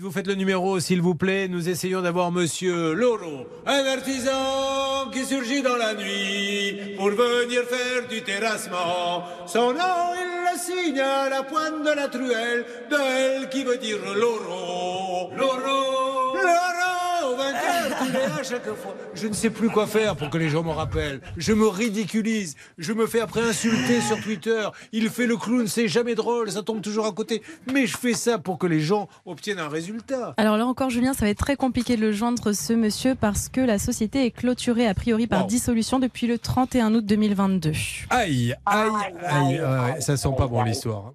Vous faites le numéro, s'il vous plaît. Nous essayons d'avoir Monsieur Loro, un artisan qui surgit dans la nuit pour venir faire du terrassement. Son nom, il le signe à la pointe de la truelle de qui veut dire. Loro, Loro, chaque fois. Je ne sais plus quoi faire pour que les gens me rappellent. Je me ridiculise. Je me fais après insulter sur Twitter. Il fait le clown, c'est jamais drôle, ça tombe toujours à côté. Mais je fais ça pour que les gens obtiennent un résultat. Alors là encore, Julien, ça va être très compliqué de le joindre, ce monsieur, parce que la société est clôturée a priori par Wow. dissolution depuis le 31 août 2022. Aïe, aïe, aïe. Ouais, ça sent pas bon l'histoire.